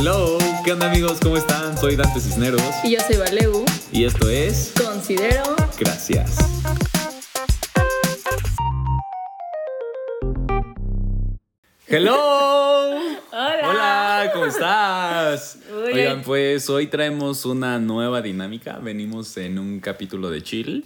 Hello, ¿qué onda amigos? ¿Cómo están? Soy Dante Cisneros Y yo soy Valeu. y esto es Considero. Gracias. Hello. Hola. Hola, ¿cómo estás? Oigan, pues hoy traemos una nueva dinámica. Venimos en un capítulo de chill.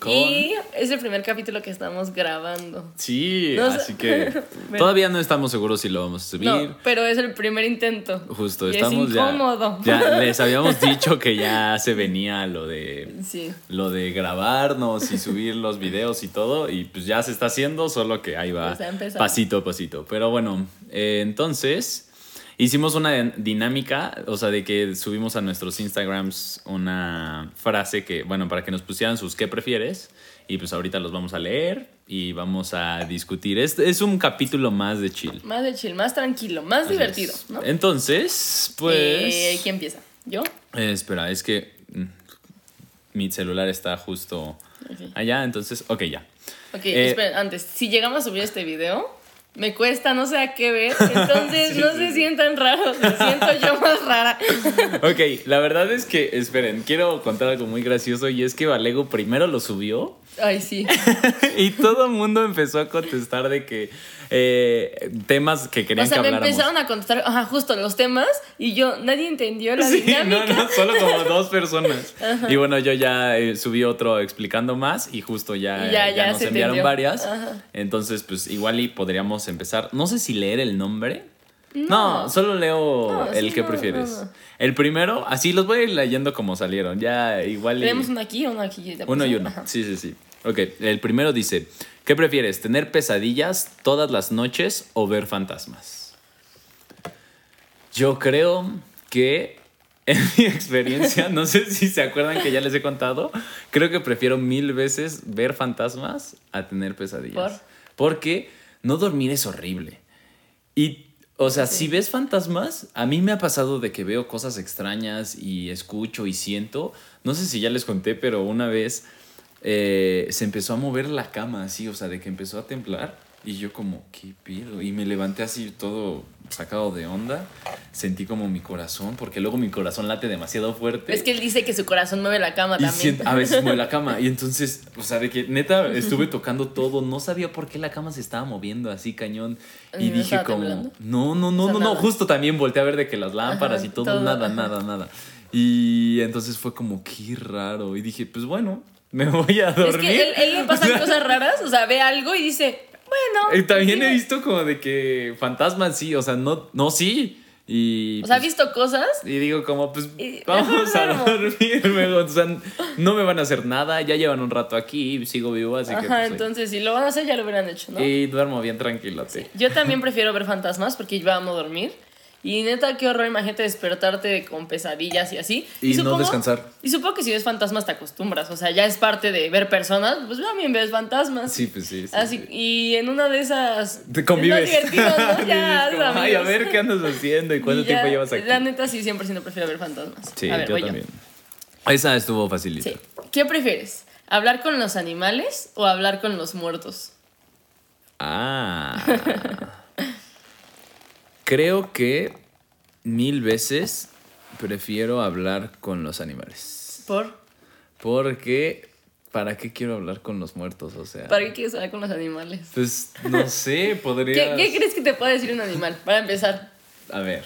Con... Y es el primer capítulo que estamos grabando. Sí, así que todavía no estamos seguros si lo vamos a subir. No, pero es el primer intento. Justo, Y estamos es ya- incómodo. Ya, les habíamos dicho que ya se venía lo de Sí. lo de grabarnos y subir los videos y todo y pues ya se está haciendo, solo que ahí va ya pasito a pasito. Pero bueno, eh, entonces hicimos una din- dinámica, o sea, de que subimos a nuestros Instagrams una frase que, bueno, para que nos pusieran sus qué prefieres y pues ahorita los vamos a leer y vamos a discutir. Es, es un capítulo más de chill. Más de chill, más tranquilo, más divertido, Entonces, ¿no? Entonces, pues... Eh, ¿Quién empieza? ¿Yo? Eh, espera, es que mm, mi celular está justo Ok. allá, entonces, ok, ya. Ok, Eh, esperen, antes, si llegamos a subir este video, me cuesta no sé a qué ver, entonces Sí, no sí, se sientan raros, me siento yo más rara. Ok, la verdad es que, esperen, quiero contar algo muy gracioso y es que Valego primero lo subió Ay, sí. y todo el mundo empezó a contestar de que eh, temas que O querían sea, que me habláramos. empezaron a contestar, ajá, justo los temas, y yo, nadie entendió la Sí, dinámica. no, no, solo como dos personas. Y bueno, yo ya eh, subí otro explicando más y justo ya, Y ya- ya, ya nos enviaron entendió. varias. Ajá. Entonces, pues igual y podríamos empezar. No sé si leer el nombre. No, solo leo No, el sí, que no, prefieres. El primero, así los voy a ir leyendo como salieron. Ya igual. Tenemos uno aquí y uno aquí. ¿te uno y uno. Ajá. Sí, sí, sí. Ok, el primero dice: ¿Qué prefieres? ¿Tener pesadillas todas las noches o ver fantasmas? Yo creo que, en mi experiencia, no sé si se acuerdan que ya les he contado, creo que prefiero mil veces ver fantasmas a tener pesadillas. ¿Por? Porque no dormir es horrible. Y, o sea, si ves fantasmas, a mí me ha pasado de que veo cosas extrañas y escucho y siento. No sé si ya les conté, pero una vez eh, se empezó a mover la cama así, o sea, de que empezó a temblar. Y yo como, ¿qué pido? Y me levanté así todo sacado de onda. Sentí como mi corazón, porque luego mi corazón late demasiado fuerte. Es que él dice que su corazón mueve la cama Y también. siento- a veces mueve la cama. Y entonces, o sea, de que neta estuve tocando todo. No sabía por qué la cama se estaba moviendo así cañón. ¿Y no dije como, temblando? no, no, no, O sea, no, no. nada. Justo también volteé a ver de que las lámparas Ajá, y todo, todo, nada, ajá. nada, nada. Y entonces fue como, qué raro. Y dije, pues bueno, me voy a Es dormir. que él, él le pasan cosas raras, o sea, ve algo y dice, bueno. y también sí he visto como de que fantasmas sí, o sea, no, no sí. Y O sea, ha pues, visto cosas. Y digo como, pues Y- vamos a duermo. dormir luego. O sea, no me van a hacer nada. Ya llevan un rato aquí y sigo vivo, así que pues, entonces si lo van a hacer ya lo hubieran hecho, ¿no? Y duermo bien tranquilote. Yo también prefiero ver fantasmas porque yo amo dormir. Y neta, qué horror, imagínate despertarte con pesadillas y así. Y no descansar. Y supongo que si ves fantasmas te acostumbras, o sea, ya es parte de ver personas, pues también ves fantasmas. Sí, pues sí. sí, Así, sí. y en una de esas... Te convives. Es divertido, ¿no? Ya, Dices como, Ay, a ver qué andas haciendo y cuánto Y ya, tiempo llevas aquí. La neta, sí, 100% prefiero ver fantasmas. Sí, a ver, yo voy también. Esa estuvo facilita. Sí. ¿Qué prefieres? ¿Hablar con los animales o hablar con los muertos? Ah. Creo que mil veces prefiero hablar con los animales. ¿Por? Porque, ¿para qué quiero hablar con los muertos? O sea, ¿Para qué quieres hablar con los animales? pues no sé, ¿Qué, podría. qué crees que te puede decir un animal? Para empezar. A ver,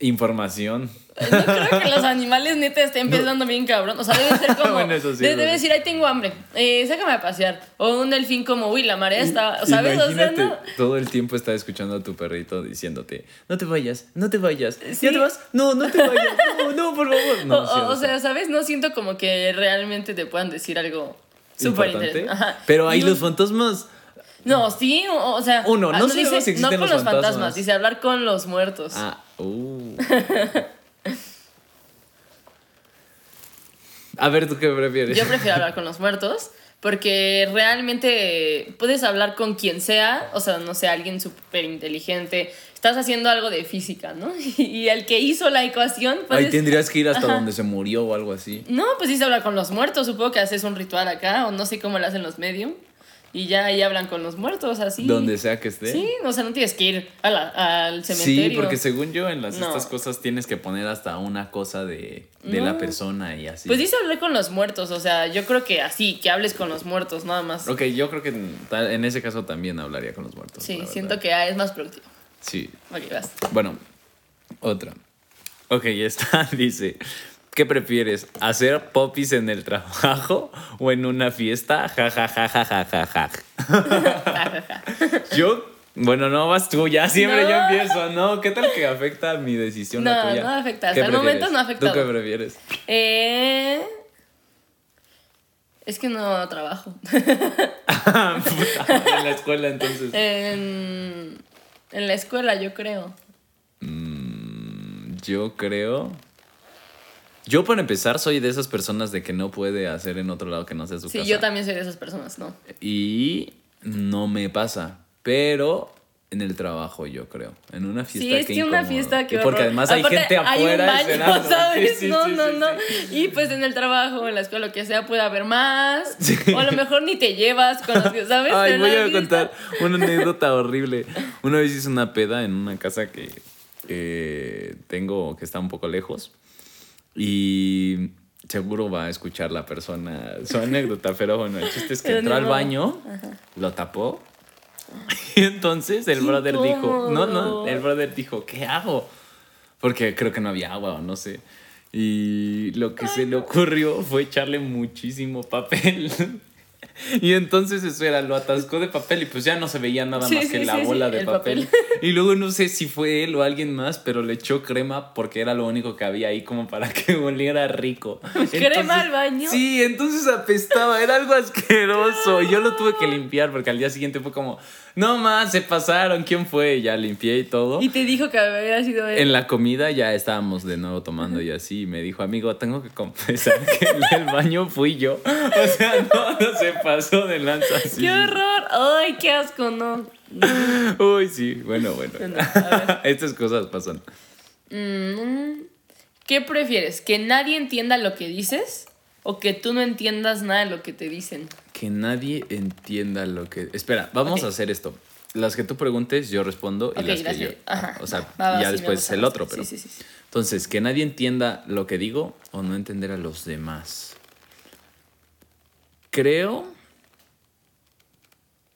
información. No creo que los animales neta estén pensando bien cabrón. O sea, debe ser como. Bueno, eso sí, debe decir, ahí tengo hambre. Eh, sácame a pasear. O un delfín como, uy, la marea está. ¿Sabes? O sea, no. todo el tiempo está escuchando a tu perrito diciéndote, no te vayas, no te vayas. Sí. ¿Ya te vas? No, no te vayas. No, no, por favor. No, o, sí, o- o sea, ¿sabes? No siento como que realmente te puedan decir algo súper interesante. Ajá. Pero ahí Y un- los fantasmas. No, sí, o, o sea. Uno, no ah, dice, si existen No con los los fantasmas. fantasmas. dice hablar con los muertos. Ah, uh. A ver, ¿tú qué prefieres? Yo prefiero hablar con los muertos porque realmente puedes hablar con quien sea, o sea, no sé, alguien súper inteligente. Estás haciendo algo de física, ¿no? Y el que hizo la ecuación, pues... Ahí tendrías que ir hasta Ajá. donde se murió o algo así. No, pues sí se habla con los muertos, supongo que haces un ritual acá, o no sé cómo lo hacen los medium. Y ya ahí hablan con los muertos, así. Donde sea que esté. Sí, o sea, no tienes que ir a la- al cementerio. Sí, porque según yo en las No. estas cosas tienes que poner hasta una cosa de, de la No. persona y así. Pues dice hablar con los muertos, o sea, yo creo que así, que hables con los muertos, nada más. Ok, yo creo que en, ese caso también hablaría con los muertos. sí, siento que ah, es más productivo. Sí. Ok, vas. Bueno, otra. Ok, esta dice, ¿qué prefieres? ¿Hacer popis en el trabajo o en una fiesta? Ja, ja, ja, ja, ja, ja, ja. Yo, bueno, no vas tú, ya siempre No. yo empiezo, ¿no? ¿Qué tal que afecta mi decisión la No, tuya? no afecta, ¿Qué hasta el momento no ha afectado. ¿Tú qué prefieres? Eh... Es que no trabajo. En la escuela entonces. en, en la escuela, yo creo. Mm, yo creo. Yo, para empezar, soy de esas personas de que no puede hacer en otro lado que no sea su Sí, casa. yo también soy de esas personas, ¿no? Y no me pasa. Pero en el trabajo, yo creo. En una fiesta. Sí, es que una fiesta que Porque además hay gente afuera. Hay un baño. ¿sabes? Sí, sí, no, sí, no, sí, no. sí. Y pues en el trabajo, en la escuela, lo que sea, puede haber más. Sí. O a lo mejor ni te llevas con los que, ¿sabes? Ay, voy a fiesta. contar una anécdota horrible. Una vez hice una peda en una casa que eh, tengo que está un poco lejos. Y seguro va a escuchar la persona su anécdota, pero bueno, el chiste es que entró al baño, lo tapó. Y entonces el brother dijo, no, no, el brother dijo, ¿qué hago? Porque creo que no había agua o no sé. Y lo que se le ocurrió fue echarle muchísimo papel. Y entonces eso era, lo atascó de papel y pues ya no se veía nada Sí, más sí, que la sí, bola de el papel. papel. Y luego no sé si fue él o alguien más, pero le echó crema porque era lo único que había ahí como para que oliera rico. ¿Crema al baño? Sí, entonces apestaba, era algo asqueroso. Y yo lo tuve que limpiar porque al día siguiente fue como, no más, se pasaron, ¿quién fue? Y ya limpié y todo. Y te dijo que había sido él. En la comida ya estábamos de nuevo tomando y así. Y me dijo, amigo, tengo que confesar que el baño fui yo. O sea, no, no se pasó de lanza. sí, ¡Qué horror! ¡Ay, qué asco! No. Uy, sí, bueno, bueno. No, Estas cosas pasan. Mm, ¿Qué prefieres? ¿Que nadie entienda lo que dices? ¿O que tú no entiendas nada de lo que te dicen? Que nadie entienda lo que. Espera, vamos a hacer esto. Las que tú preguntes, yo respondo y las que yo. ajá, O sea, va, va, y ya sí, después el otro, pero. Sí, sí, sí. Entonces, que nadie entienda lo que digo o no entender a los demás. Creo.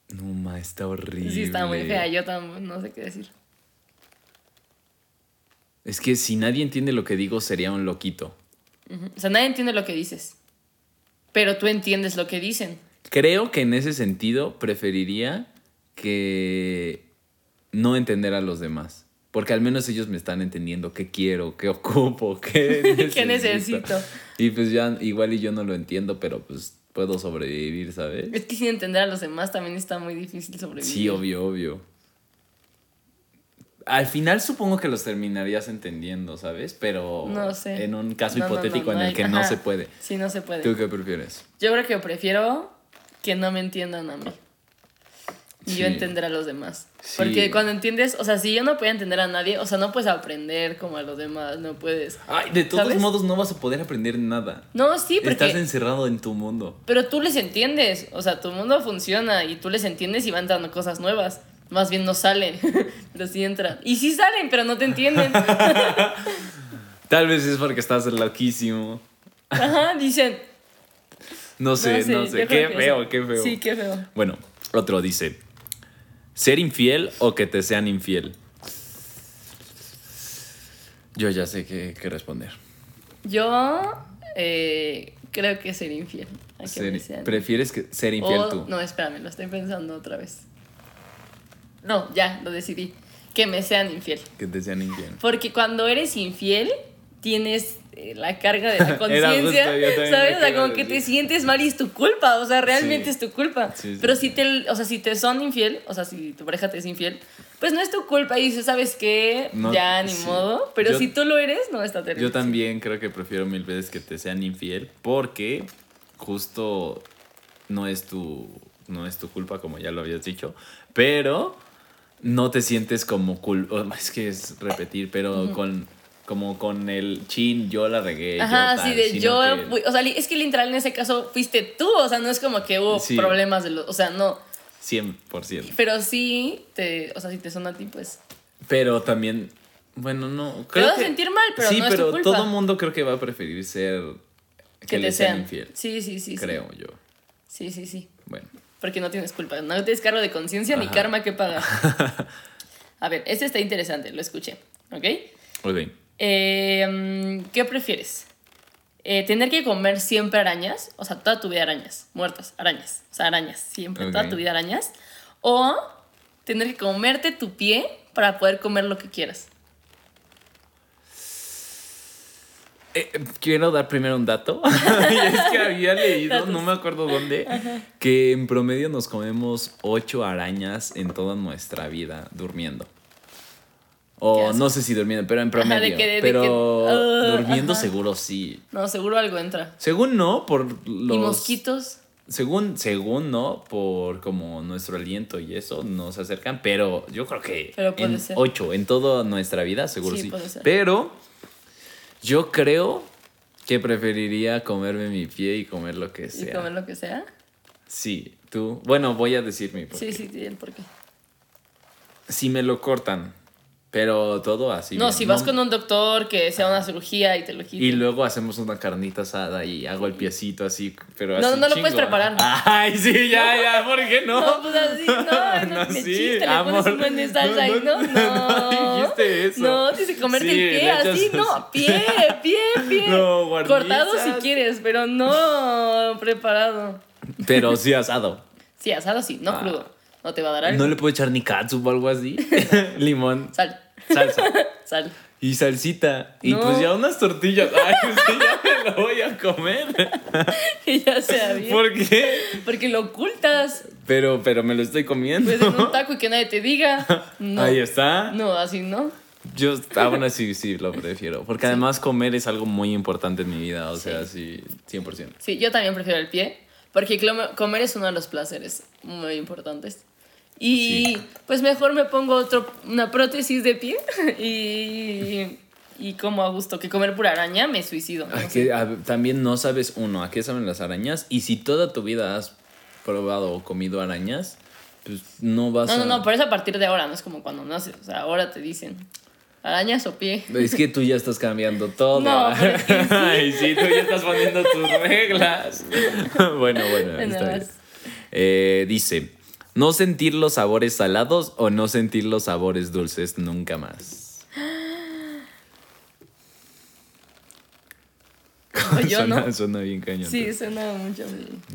No, ma, está horrible. Sí, está muy fea. Yo tampoco no sé qué decir. Es que si nadie entiende lo que digo, sería un loquito. O sea, nadie entiende lo que dices. Pero tú entiendes lo que dicen. Creo que en ese sentido preferiría que no entender a los demás. Porque al menos ellos me están entendiendo qué quiero, qué ocupo, qué necesito. ¿Qué necesito? Y pues ya igual y yo no lo entiendo, pero pues puedo sobrevivir, ¿sabes? Es que sin entender a los demás también está muy difícil sobrevivir. Sí, obvio, obvio. Al final supongo que los terminarías entendiendo, ¿sabes? Pero No sé. en un caso No, hipotético no en el que no se puede. Sí, no se puede. ¿Tú qué prefieres? Yo creo que prefiero que no me entiendan a mí. Y Sí. yo entender a los demás. Sí. Porque cuando entiendes, o sea, si yo no puedo entender a nadie, o sea, no puedes aprender como a los demás, no puedes. Ay, de todos ¿Sabes? modos no vas a poder aprender nada. No, sí, porque. Estás encerrado en tu mundo. Pero tú les entiendes, o sea, tu mundo funciona y tú les entiendes y van dando cosas nuevas. Más bien no salen, pero sí entran. Y sí salen, pero no te entienden. Tal vez es porque estás loquísimo. Ajá, dicen. No sé, no sé. Qué feo, qué feo. Sí, qué feo. Bueno, otro dice: ¿ser infiel o que te sean infiel? Yo ya sé qué, qué responder. Yo eh, creo que ser infiel. a que Ser- me sean. ¿Prefieres que ser infiel O- tú? No, espérame, lo estoy pensando otra vez. No, ya, lo decidí. Que me sean infiel. Que te sean infiel. Porque cuando eres infiel, tienes la carga de la conciencia, ¿sabes? O sea, como que te sientes mal y es tu culpa, o sea, realmente Sí. es tu culpa. Sí, sí, Pero si te, o sea, si te son infiel, o sea, si tu pareja te es infiel, pues no es tu culpa y dices, ¿sabes qué? No, ya, ni modo. Pero Yo- si tú lo eres, no está terrible. Yo también creo que prefiero mil veces que te sean infiel porque justo no es tu no es tu culpa como ya lo habías dicho, pero no te sientes como culpa, es que es repetir, pero con Como con el chin, yo la regué. Ajá, yo sí, de yo, que- fui- o sea, es que literal en ese caso fuiste tú, o sea, no es como que hubo Sí. problemas de los, o sea, no, 100%. pero sí, te, o sea, si te suena a ti, pues, Pero también, bueno, no. Te Creo vas a sentir mal, pero sí, no es tu pero culpa. todo mundo creo que va a preferir ser. Que, que le te sean infiel. Sí, sí, sí. sí. creo yo. Sí, sí, sí. Bueno. Porque no tienes culpa, no tienes cargo de conciencia ni karma que pagar. A ver, este está interesante, lo escuché, ¿ok? Ok. Eh, mm, ¿Qué prefieres? Eh, ¿Tener que comer siempre arañas? O sea, toda tu vida arañas, muertas, arañas. O sea, arañas, siempre, toda tu vida arañas. O tener que comerte tu pie para poder comer lo que quieras. Eh, quiero dar primero un dato. es que había leído, no me acuerdo dónde, que en promedio nos comemos ocho arañas en toda nuestra vida durmiendo. O no sé si durmiendo, pero en Ajá, de promedio. que- de pero que- ah, durmiendo ajá. seguro sí. No, seguro algo entra. Según no, por los... ¿Y mosquitos? Según, según no, por como nuestro aliento y eso nos acercan, pero yo creo que Pero puede en ser. ocho, en toda nuestra vida, seguro Sí, sí. puede ser. Pero yo creo que preferiría comerme mi pie y comer lo que ¿Y sea. comer lo que sea? Sí, tú. Bueno, voy a decir mi porqué. Sí, sí, sí, el por qué. Si me lo cortan, pero todo así. no, bien, si vas con un doctor que sea una cirugía y te lo quite. Y luego hacemos una carnita asada y hago el piecito así, pero No, así no lo puedes preparar. Ay, sí, ya, ya, ¿por qué no? No, pues así, no, no, No, me sí, chiste, le amor. pones un buen de salsa No, y no, no, no. no dijiste eso. No, dice comerte Sí, el pie le así, no, pie, pie, pie. No. Cortado si quieres, pero no preparado. Pero sí asado. Sí, asado sí, no Ah. crudo. No te va a dar algo. No le puedo echar ni catsup o algo así. Limón, Sal, salsa sal. y salsita. Y pues ya unas tortillas. Ay, sí, ya me lo voy a comer. Que ya sea bien. ¿Por qué? Porque lo ocultas. Pero, pero me lo estoy comiendo. Pues en un taco y que nadie te diga. No. Ahí está. No, así no. Yo aún así sí lo prefiero. Porque además comer es algo muy importante en mi vida. O sea, sí, 100%. Sí, yo también prefiero el pie, porque comer es uno de los placeres muy importantes. Y Sí. pues mejor me pongo otro, una prótesis de pie y, y como a gusto, que comer pura araña me suicido. no que, a- también no sabes, uno, a qué saben las arañas. Y si toda tu vida has probado o comido arañas, pues no vas No, a... no, no, pero es a partir de ahora, no es como cuando naces. O sea, ahora te dicen arañas o pie. Es que tú ya estás cambiando todo. No, pero es que sí. Ay, sí, tú ya estás poniendo tus reglas. bueno, bueno, está bien. Eh, dice, ¿no sentir los sabores salados o no sentir los sabores dulces nunca más? Yo, suena, ¿no? suena bien cañón. Sí, suena mucho.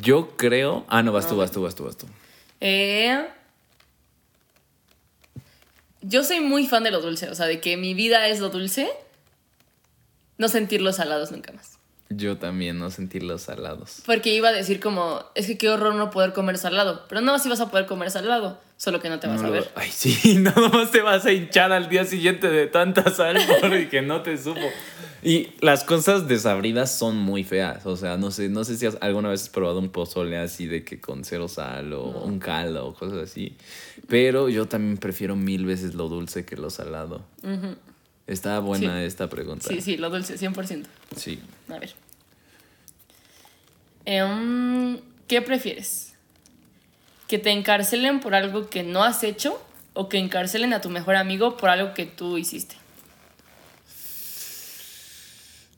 Yo creo... Ah, no, vas tú, vas tú, vas tú, vas tú. Eh, yo soy muy fan de lo dulce, o sea, de que mi vida es lo dulce, no sentir los salados nunca más. Yo también no sentir los salados. Porque iba a decir como, es que qué horror no poder comer salado, pero no, sí vas a poder comer salado, solo que no te vas No a ver. Ay, sí, nada más te vas a hinchar al día siguiente de tanta sal porque no te supo. Y las cosas desabridas son muy feas. O sea, no sé, no sé si has- alguna vez has probado un pozole así de que con cero sal o un caldo o cosas así. Pero yo también prefiero mil veces lo dulce que lo salado. Está buena Sí. esta pregunta. Sí, sí, lo dulce, 100%. Sí. A ver. Em, ¿Qué prefieres? ¿Que te encarcelen por algo que no has hecho o que encarcelen a tu mejor amigo por algo que tú hiciste?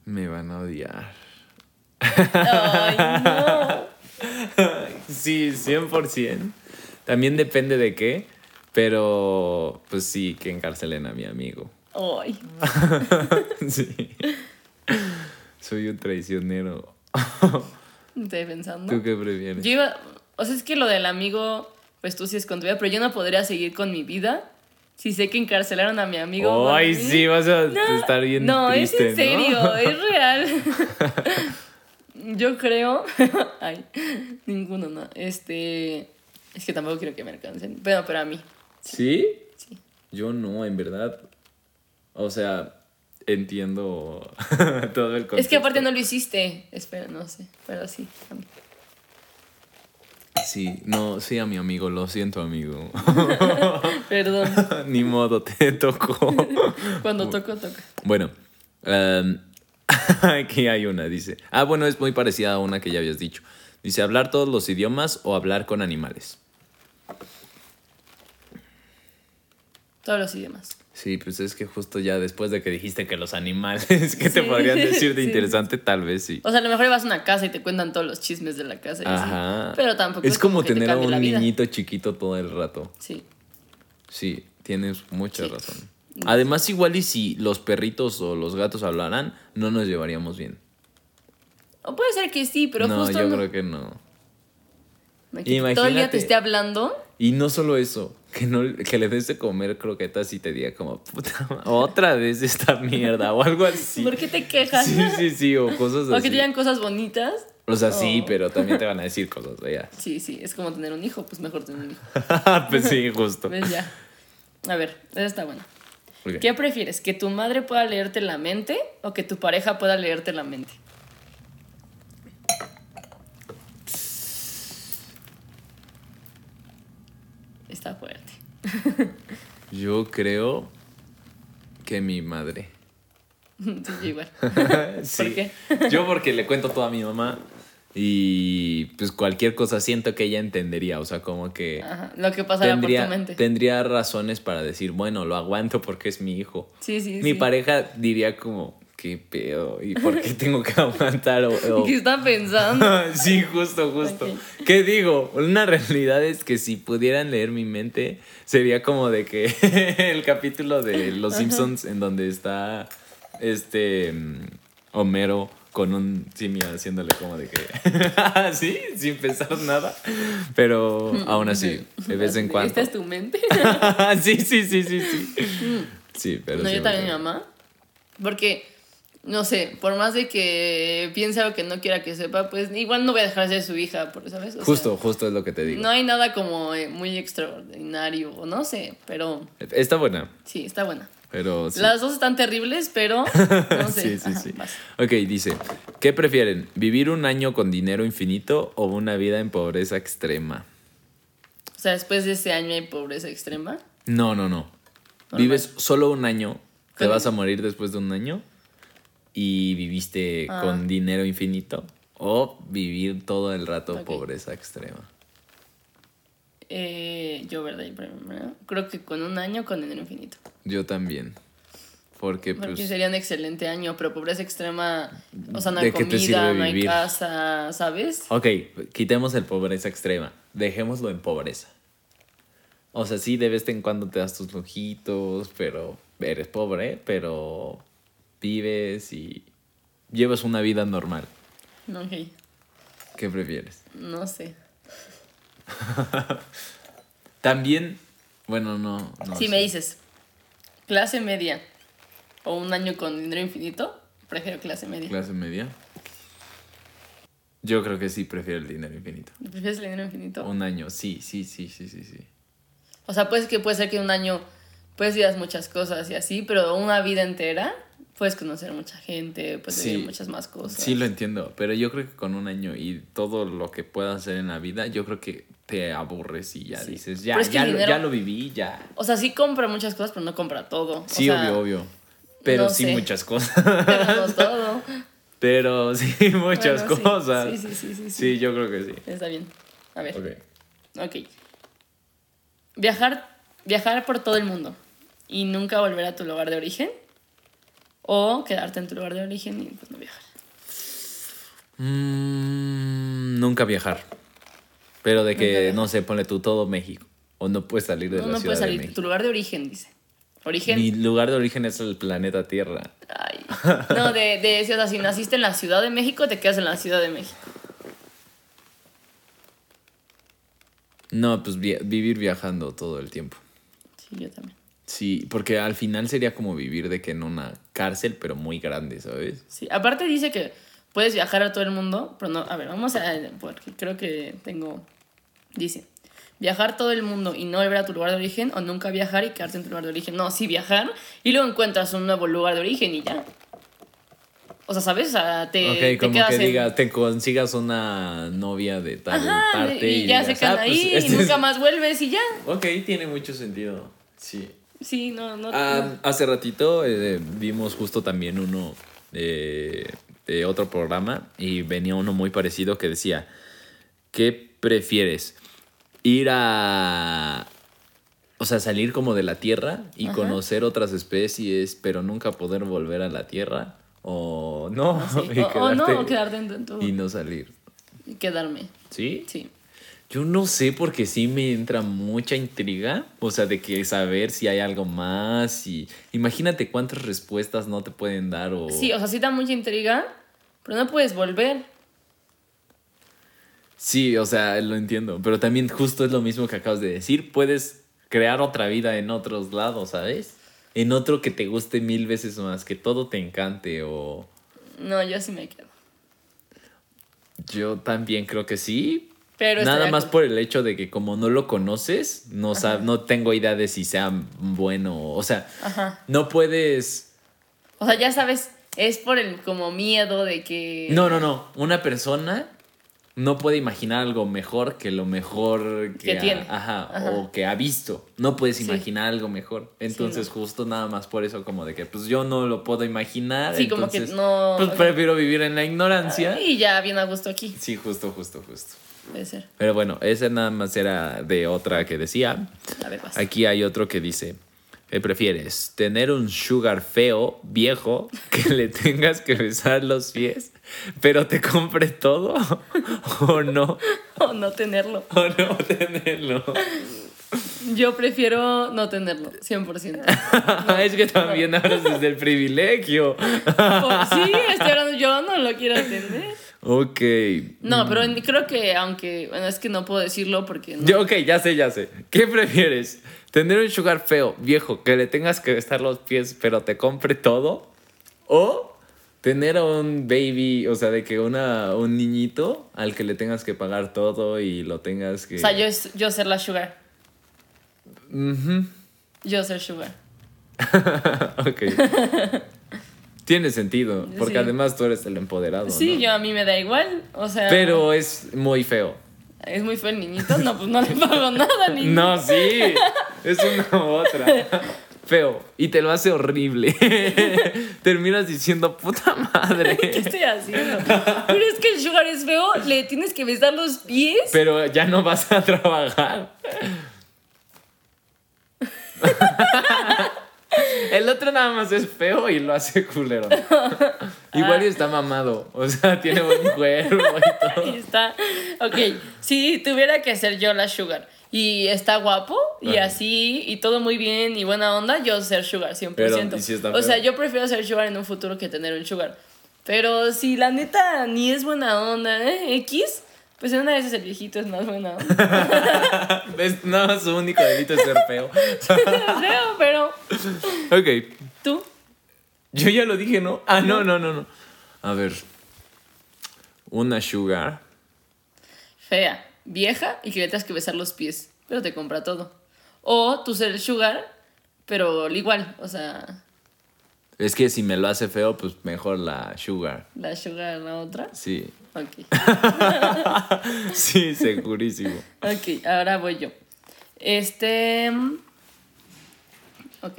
Me van a odiar. Ay, no. Sí, 100%. También depende de qué. Pero, pues sí, que encarcelen a mi amigo. Ay. Sí. Soy un traicionero. Estoy pensando. ¿Tú qué prefieres? Yo iba, o sea, es que lo del amigo, pues tú sí es con tu vida, pero yo no podría seguir con mi vida si sé que encarcelaron a mi amigo. Ay, mí. sí, vas a No, estar bien No, triste, es en serio, ¿no? es real. yo creo. Ay, ninguno, no. Este. Es que tampoco quiero que me alcancen. Pero, pero a mí. ¿Sí? Sí. Yo no, en verdad. O sea, entiendo todo el concepto. Es que aparte no lo hiciste. Espera, no sé. Pero sí. Sí, no, sí a mi amigo, lo siento, amigo. Perdón. Ni modo, te tocó. Cuando toco, toca. Bueno, Um, aquí hay una, dice. Ah, bueno, es muy parecida a una que ya habías dicho. Dice, hablar todos los idiomas o hablar con animales. Todos los idiomas. Sí, pues es que justo ya después de que dijiste que los animales, ¿qué te Sí, podrían decir de sí. interesante? Tal vez sí. O sea, a lo mejor vas a una casa y te cuentan todos los chismes de la casa. y así. Ajá. Pero tampoco Es como que te tener a un niñito chiquito todo el rato. Sí. Sí, tienes mucha Sí. razón. Además, igual y si los perritos o los gatos hablaran, no nos llevaríamos bien. O puede ser que sí, pero no, justo yo no. creo que no. Que todo el día Imagínate. te esté hablando. Y no solo eso, que, no, que le des de comer croquetas y te diga como, puta, otra vez esta mierda o algo así. ¿Por qué te quejas? Sí, sí, sí, o cosas O así. que te digan cosas bonitas. O sea, sí, pero también te van a decir cosas feas. Sí, sí, es como tener un hijo, pues mejor tener un hijo. pues sí, justo. ¿Ves ya? A ver, esa está buena. Ok. ¿Qué prefieres? ¿Que tu madre pueda leerte la mente o que tu pareja pueda leerte la mente? Está fuerte. Yo creo que mi madre. Sí, yo igual. Sí. qué? Yo porque le cuento todo a mi mamá y pues cualquier cosa siento que ella entendería, o sea, como que Ajá, lo que pasará por tu tendría, mente. tendría razones para decir, bueno, lo aguanto porque es mi hijo. Sí, sí, Mi sí. pareja diría como, ¿qué pedo? ¿Y por qué tengo que aguantar? O, o- ¿Qué está pensando? sí, justo, justo. Ok. ¿Qué digo? Una realidad es que si pudieran leer mi mente, sería como de que el capítulo de Los Simpsons en donde está este mm, Homero con un simio haciéndole como de que sí, sin pensar nada, pero aún así, de vez en cuando. ¿Esta es tu mente? sí, sí, sí, sí, sí. Sí, pero no, yo también mamá. Porque, no sé, por más de que piense algo que no quiera que sepa, pues igual no voy a dejar de ser su hija, por- ¿sabes? O sea, Justo, justo es lo que te digo. No hay nada como eh, muy extraordinario, o no sé, pero Está buena, sí, está buena. pero sí. Las dos están terribles, pero no sé. Sí, sí, Ajá, sí. vas. Ok, dice, ¿qué prefieren? ¿Vivir un año con dinero infinito o una vida en pobreza extrema? O sea, después de ese año hay pobreza extrema. No, no, no. Vives solo un año, te vas a morir después de un año y viviste Ah. con dinero infinito o vivir todo el rato pobreza extrema. Eh, yo, ¿verdad? Creo que con un año con dinero infinito. Yo también. Porque Porque pues... sería un excelente año, pero pobreza extrema, o sea, no ¿De hay comida, no hay casa, ¿sabes? Ok, quitemos el pobreza extrema. Dejémoslo en pobreza. O sea, sí, de vez en cuando te das tus lujitos, pero eres pobre, pero vives y llevas una vida normal. No, ok, ¿Qué prefieres? no sé. También, bueno, no. no si sé. me dices clase media o un año con dinero infinito, prefiero clase media. ¿Clase media? Yo creo que sí prefiero el dinero infinito. ¿Prefieres el dinero infinito? Un año, sí, sí, sí, sí, sí, sí. O sea, pues que puede ser que un año ir a muchas cosas y así, pero una vida entera puedes conocer mucha gente, puedes Sí. vivir muchas más cosas. Sí, lo entiendo, pero yo creo que con un año y todo lo que puedas hacer en la vida, yo creo que te aburres y ya Sí. dices, ya, Pero es que ya, lo, dinero- ya lo viví, ya. O sea, sí compra muchas cosas, pero no compra todo. O Sí, sea, obvio, obvio. Pero no sí sé. muchas cosas. Pero no todo. pero sí muchas Bueno, cosas. Sí, sí, sí, sí, sí. Sí, yo creo que sí. Está bien. A ver. Ok. Ok. Viajar, viajar por todo el mundo y nunca volver a tu lugar de origen. O quedarte en tu lugar de origen y pues no viajar. Mm, nunca viajar. Pero de que, no sé, ponle tú todo México. O no puedes salir de No, la no Ciudad puedes de salir. México. Tu lugar de origen, dice. Origen. Mi lugar de origen es el planeta Tierra. Ay. No, de, de, o sea, si naciste en la Ciudad de México, te quedas en la Ciudad de México. No, pues via- vivir viajando todo el tiempo. Sí, yo también. Sí, porque al final sería como vivir de que en una cárcel, pero muy grande, ¿sabes? Sí, aparte dice que puedes viajar a todo el mundo, pero no, a ver, vamos a, porque creo que tengo, dice, viajar todo el mundo y no volver a tu lugar de origen, o nunca viajar y quedarte en tu lugar de origen. No, sí viajar y luego encuentras un nuevo lugar de origen y ya. O sea, ¿sabes? O sea, te, ok, te como quedas que en- digas, te consigas una novia de tal Ajá, parte y, ya se quedan "Ah, pues, ahí este y es- nunca más vuelves y ya. Ok, tiene mucho sentido. Sí. Sí, no, no. Ah, hace ratito eh, vimos justo también uno eh, de otro programa y venía uno muy parecido que decía, ¿qué prefieres? Ir a... O sea, salir como de la Tierra y Ajá. conocer otras especies, pero nunca poder volver a la Tierra. O no, Sí. y O, o no, o quedarte en, en tu- y no salir. y quedarme. ¿Sí? Sí. Yo no sé porque sí me entra mucha intriga, o sea, de que saber si hay algo más y imagínate cuántas respuestas no te pueden dar o Sí, o sea, sí da mucha intriga, pero no puedes volver. Sí, o sea, lo entiendo, pero también justo es lo mismo que acabas de decir, puedes crear otra vida en otros lados, ¿sabes? En otro que te guste mil veces más, que todo te encante o No, yo sí me quedo. yo también creo que sí. Pero Nada más por el hecho de que como no lo conoces, no, sab- no tengo idea de si sea bueno, o sea, Ajá. no puedes O sea, ya sabes, es por el como miedo de que. No, no, no. Una persona no puede imaginar algo mejor que lo mejor que, Que ha, tiene. Ajá, Ajá. o que ha visto. No puedes Sí. imaginar algo mejor. Entonces, no. justo nada más por eso, como de que, pues yo no lo puedo imaginar. Sí, como que entonces, no- Pues prefiero vivir en la ignorancia. Y ya bien a gusto aquí. Sí, justo, justo, justo. Puede ser. Pero bueno, ese nada más era de otra que decía. A ver. Aquí hay otro que dice, ¿qué prefieres? ¿Tener un sugar feo, viejo, que le tengas que besar los pies, pero te compre todo? ¿O no? O no tenerlo. ¿O no tenerlo? Yo prefiero no tenerlo, 100%. es que también hablas desde el privilegio. Pues sí, estoy hablando, yo no lo quiero tener. Ok. No, pero creo que aunque, bueno, es que no puedo decirlo porque no. Yo, ok, ya sé, ya sé. ¿Qué prefieres? ¿Tener un sugar feo, viejo, que le tengas que besar los pies, pero te compre todo? ¿O tener a un baby, o sea, de que una, un niñito al que le tengas que pagar todo y lo tengas que... O sea, yo, yo ser la sugar. Ujú. Yo ser sugar. ok. Tiene sentido, porque Sí. además tú eres el empoderado. Sí, ¿no? yo a mí me da igual. O sea, Pero es muy feo. es muy feo el niñito. No, pues no le pago nada, niño. No, sí. Es una u otra. Feo. Y te lo hace horrible. Terminas diciendo, puta madre. ¿Qué estoy haciendo? Pero es que el sugar es feo, le tienes que besar los pies. Pero ya no vas a trabajar. El otro nada más es feo y lo hace culero. Igual y está mamado. O sea, tiene buen cuerpo y todo. Y está. Ok, si tuviera que ser yo la sugar y está guapo y Ajá. así y todo muy bien y buena onda, yo ser sugar 100%. Pero, ¿y si está o sea, yo prefiero ser sugar en un futuro que tener un sugar. Pero si la neta ni es buena onda, ¿eh? X, pues en una de esas el viejito es más. Es nada más su único delito es ser feo. Creo, pero Ok. tú. Yo ya lo dije, ¿no? Ah, no, no, no, no. A ver. Una sugar. fea, vieja y que le tengas que besar los pies, pero te compra todo. O tú ser el sugar, pero igual, o sea, Es que si me lo hace feo, pues mejor la sugar. la sugar la otra. Sí. Ok. Sí, segurísimo. Ok, ahora voy yo. Este. Ok.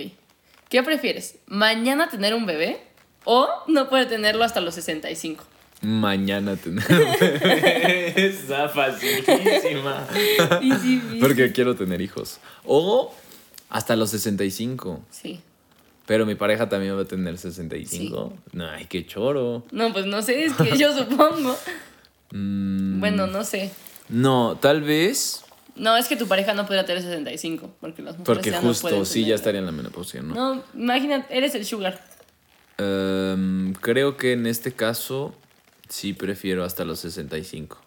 ¿Qué prefieres? ¿Mañana tener un bebé? ¿O no poder tenerlo hasta los 65? Mañana tener un bebé. Está facilísima. Easy, easy. Porque quiero tener hijos. O hasta los 65. Sí. Pero mi pareja también va a tener 65. No, ay, qué choro. No, pues no sé, es que yo supongo. Mm, Bueno, no sé. no, tal vez. No, es que tu pareja no podría tener 65, porque las mujeres Porque ya no justo, pueden sí, ya tener- estaría en la menopausia, ¿no? No, imagínate, eres el sugar. Em, creo que en este caso sí prefiero hasta los 65.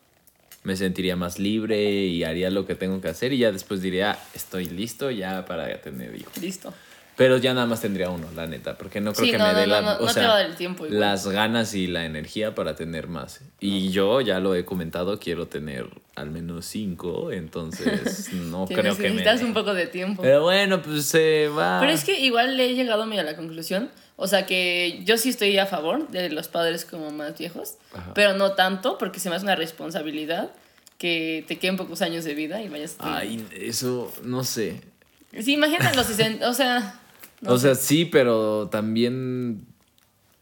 Me sentiría más libre y haría lo que tengo que hacer y ya después diría, "Ah, estoy listo ya para tener hijos. Listo. Pero ya nada más tendría uno, la neta, porque no creo Sí, que no, me no, dé no, la, no, o sea, el tiempo las ganas y la energía para tener más. Y yo ya lo he comentado, quiero tener al menos cinco, entonces no creo que me necesitas un poco de tiempo. Pero bueno, pues se va. Pero es que igual le he llegado medio a la conclusión. O sea que yo sí estoy a favor de los padres como más viejos, Ajá. pero no tanto porque se me hace una responsabilidad que te queden pocos años de vida y vayas a Ay, eso, no sé. Sí, imagínate los 60, o sea... no o sé. sea, sí, pero también.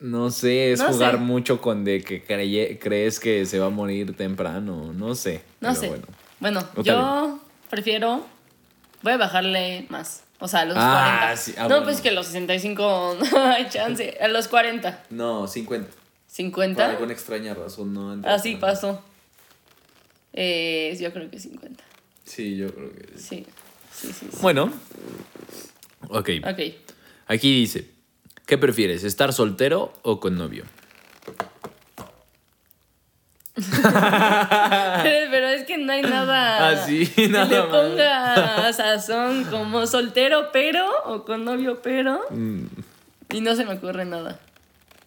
No sé, es No jugar sé. mucho con de que creye- crees que se va a morir temprano. No sé. No pero sé. Bueno. Bueno, yo prefiero. Voy a bajarle más. O sea, a los Ah, 40. sí, ah, no, bueno. pues que los 65 no hay chance. A los 40. No, 50. Por 50. alguna extraña razón, no. entra Así tanto. pasó. Eh, yo creo que 50. Sí, yo creo que sí. Sí. Sí, sí, sí. Bueno. Ok. Ok. Aquí dice: ¿Qué prefieres, estar soltero o con novio? Pero, pero es que no hay nada. Ah, sí, que nada le ponga sazón como soltero, pero. O con novio, pero. Y no se me ocurre nada.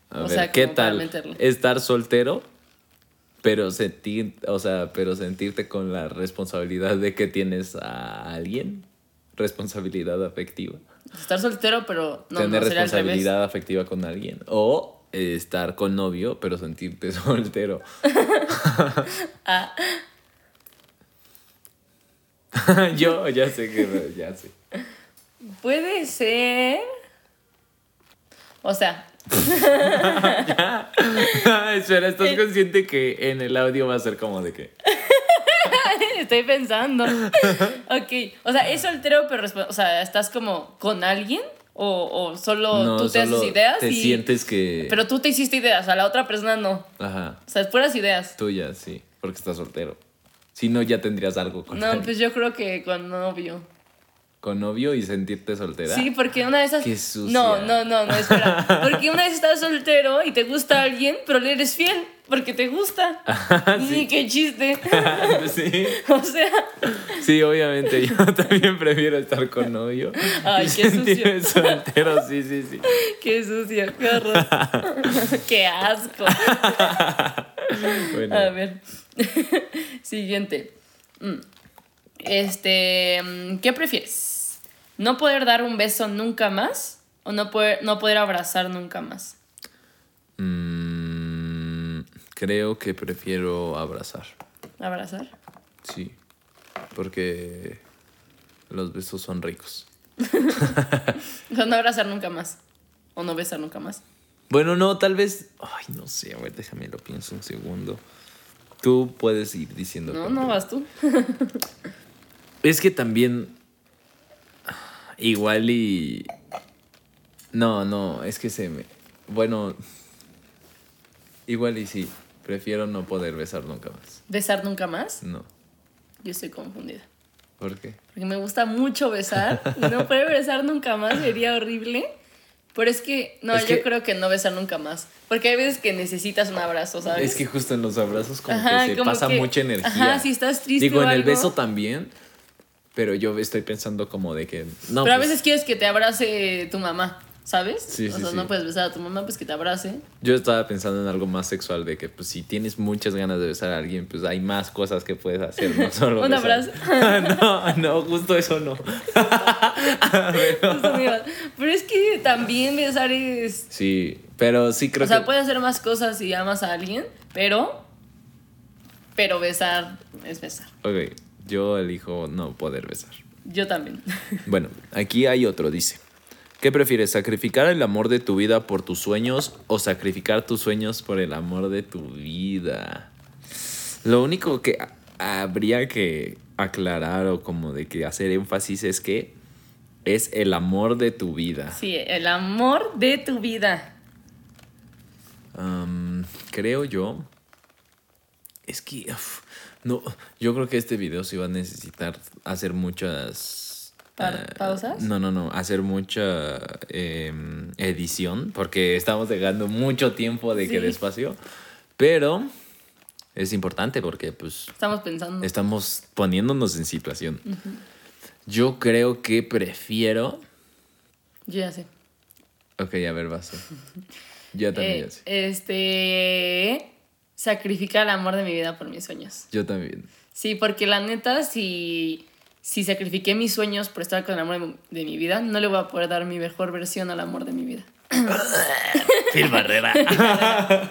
A O ver, sea, ¿qué tal estar soltero, pero sentir, o sea, pero sentirte con la responsabilidad de que tienes a alguien? Responsabilidad afectiva. Estar soltero, pero no, Tener no sería al revés. responsabilidad afectiva con alguien. O eh, estar con novio, pero sentirte soltero. Ah, Yo ya sé que ya sé. puede ser. O sea, Espera, ¿estás consciente que en el audio va a ser como de que? estoy pensando. ok, o sea, es soltero, pero o sea, estás como con alguien o, o solo No, tú te solo haces ideas te y sientes que... pero tú te hiciste ideas, a la otra persona no. Ajá, O sea, puras ideas. tuya, sí, porque estás soltero. Si no, ya tendrías algo con No, alguien. pues yo creo que con novio. con novio y sentirte soltera. Sí, porque una de esas. Qué sucia. No, no, no, no, espera. Porque una vez estás soltero y te gusta alguien, pero le eres fiel porque te gusta. Sí, qué chiste. sí. o sea, Sí, obviamente yo también prefiero estar con novio. Ay, qué sentirme soltero, sí, sí, sí. qué sucio, qué horror. qué asco. Bueno, A ver. Siguiente. Mm. Este, mm, ¿qué prefieres? ¿No poder dar un beso nunca más o no poder, no poder abrazar nunca más? mm, creo que prefiero abrazar. ¿Abrazar? Sí. Porque los besos son ricos. No abrazar nunca más. O no besar nunca más. Bueno, no, tal vez. Ay, no sé, a ver, déjame lo pienso un segundo. Tú puedes ir diciendo. No, no vas tú. Es que también. Igual y. No, no, es que se me. Bueno. Igual y sí. Prefiero no poder besar nunca más. ¿Besar nunca más? No. Yo estoy confundida. ¿Por qué? Porque me gusta mucho besar. No poder besar nunca más sería horrible. Pero es que, no, Es yo que- creo que no besar nunca más. Porque hay veces que necesitas un abrazo, ¿sabes? Es que justo en los abrazos como Ajá, que se como pasa que- mucha energía. ajá, si estás triste Digo, o en el algo. beso también. Pero yo estoy pensando como de que. No, Pero a pues, veces quieres que te abrace tu mamá, ¿sabes? Sí, o sí, sea, sí. no puedes besar a tu mamá, pues que te abrace. Yo estaba pensando en algo más sexual, de que pues si tienes muchas ganas de besar a alguien, pues hay más cosas que puedes hacer, no solo Un besar. no, no, justo eso no. Justo Pero es que también besar es... Sí, pero sí creo o sea, que... puedes hacer más cosas si amas a alguien, pero... Pero besar es besar. Ok, yo elijo no poder besar. Yo también. Bueno, aquí hay otro, dice. ¿Qué prefieres, sacrificar el amor de tu vida por tus sueños o sacrificar tus sueños por el amor de tu vida? Lo único que habría que aclarar o como de que hacer énfasis es que es el amor de tu vida. Sí, el amor de tu vida. Creo yo. Es que. uf, no, yo creo que este video sí va a necesitar hacer muchas. Pa- eh, ¿pausas? No, no, no. Hacer mucha em, edición. Porque estamos dejando mucho tiempo de que despacio. Pero es importante porque, pues. Estamos pensando. Estamos poniéndonos en situación. Yo creo que prefiero. Yo ya sé. Ok, a ver, vas. Yo también Eh, ya sé. este... Sacrificar el amor de mi vida por mis sueños. Yo también. Sí, porque la neta, si, si sacrifiqué mis sueños por estar con el amor de, mi vida, no le voy a poder dar mi mejor versión al amor de mi vida. Phil Barrera.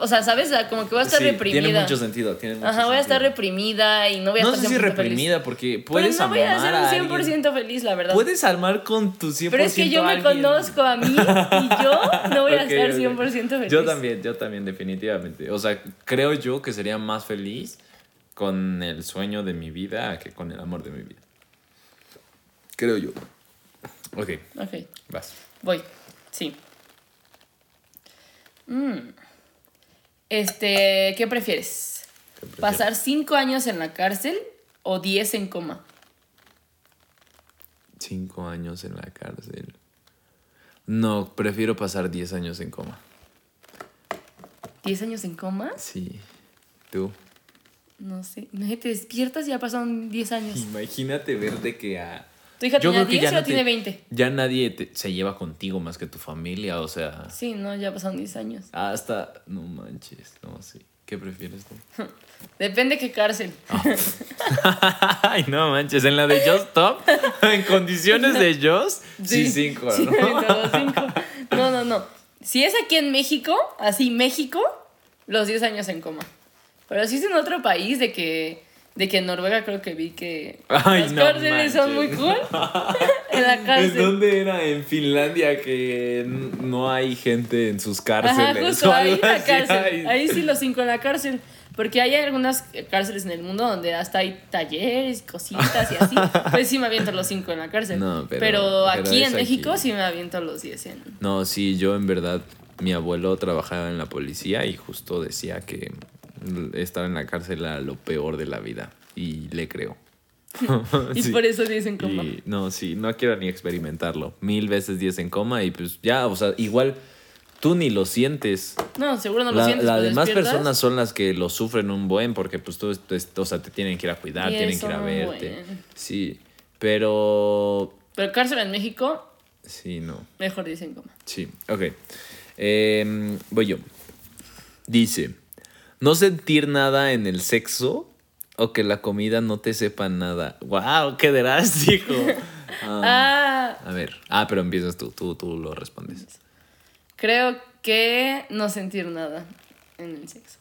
o sea, ¿sabes? Como que voy a estar Sí, reprimida. Tiene mucho sentido. Tiene mucho Ajá, voy a estar sentido. reprimida y no voy a No estar sé si 100% reprimida, feliz. porque Pero puedes no voy a ser un alguien. 100% feliz, la verdad. Puedes armar con tu 100% Pero es que yo me conozco a mí y yo no voy a estar ok. 100% feliz. Yo también, yo también, definitivamente. O sea, creo yo que sería más feliz con el sueño de mi vida que con el amor de mi vida. Creo yo. Ok, Ok, vas. voy. Sí. Mm. Este, ¿qué prefieres? ¿Qué prefieres? ¿Pasar 5 años en la cárcel o 10 en coma? Cinco años en la cárcel. No, prefiero pasar 10 años en coma. ¿10 años en coma? Sí. ¿Tú? No sé. No sé, te despiertas y ya pasaron 10 años. Imagínate verte que a... ¿Tu hija Yo tenía creo que 10 ya o no tiene te- 20? Ya nadie te- se lleva contigo más que tu familia, o sea... Sí, no, ya pasaron 10 años. Hasta... No manches, no, sí. ¿Qué prefieres tú? Depende qué cárcel. Ay, no manches, en la de Just Stop, en condiciones de Just, sí, cinco, Sí, ¿no? cinco. No, no, no. Si es aquí en México, así México, los 10 años en coma. Pero si es en otro país, de que, de que en Noruega creo que vi que Ay, las no cárceles son muy cool. en la ¿En cárcel. dónde era? En Finlandia, que no hay gente en sus cárceles. Ajá, justo ahí en la cárcel. Ahí sí los cinco en la cárcel. Porque hay algunas cárceles en el mundo donde hasta hay talleres, cositas y así. Pues sí me aviento los cinco en la cárcel. No, pero- pero, aquí en México aquí. sí me aviento los 10 en... No, sí, yo en verdad, mi abuelo trabajaba en la policía y justo decía que estar en la cárcel era lo peor de la vida. Y le creo. Y Sí. por eso 10 en coma. Y no, sí, no quiero ni experimentarlo. Mil veces 10 en coma y pues ya, o sea, igual tú ni lo sientes. No, seguro no lo sientes. las demás despiertas. personas son las que lo sufren un buen porque pues tú, o sea, te tienen que ir a cuidar, Y tienen que ir a verte. buen. Sí, pero Pero cárcel en México, sí, no. mejor 10 en coma. Sí, ok. Em, voy yo. Dice, no sentir nada en el sexo o que la comida no te sepa nada. ¡Wow! ¡Qué drástico! Ah, Ah, a ver. Ah, pero empiezas tú, tú, tú lo respondes. creo que no sentir nada en el sexo.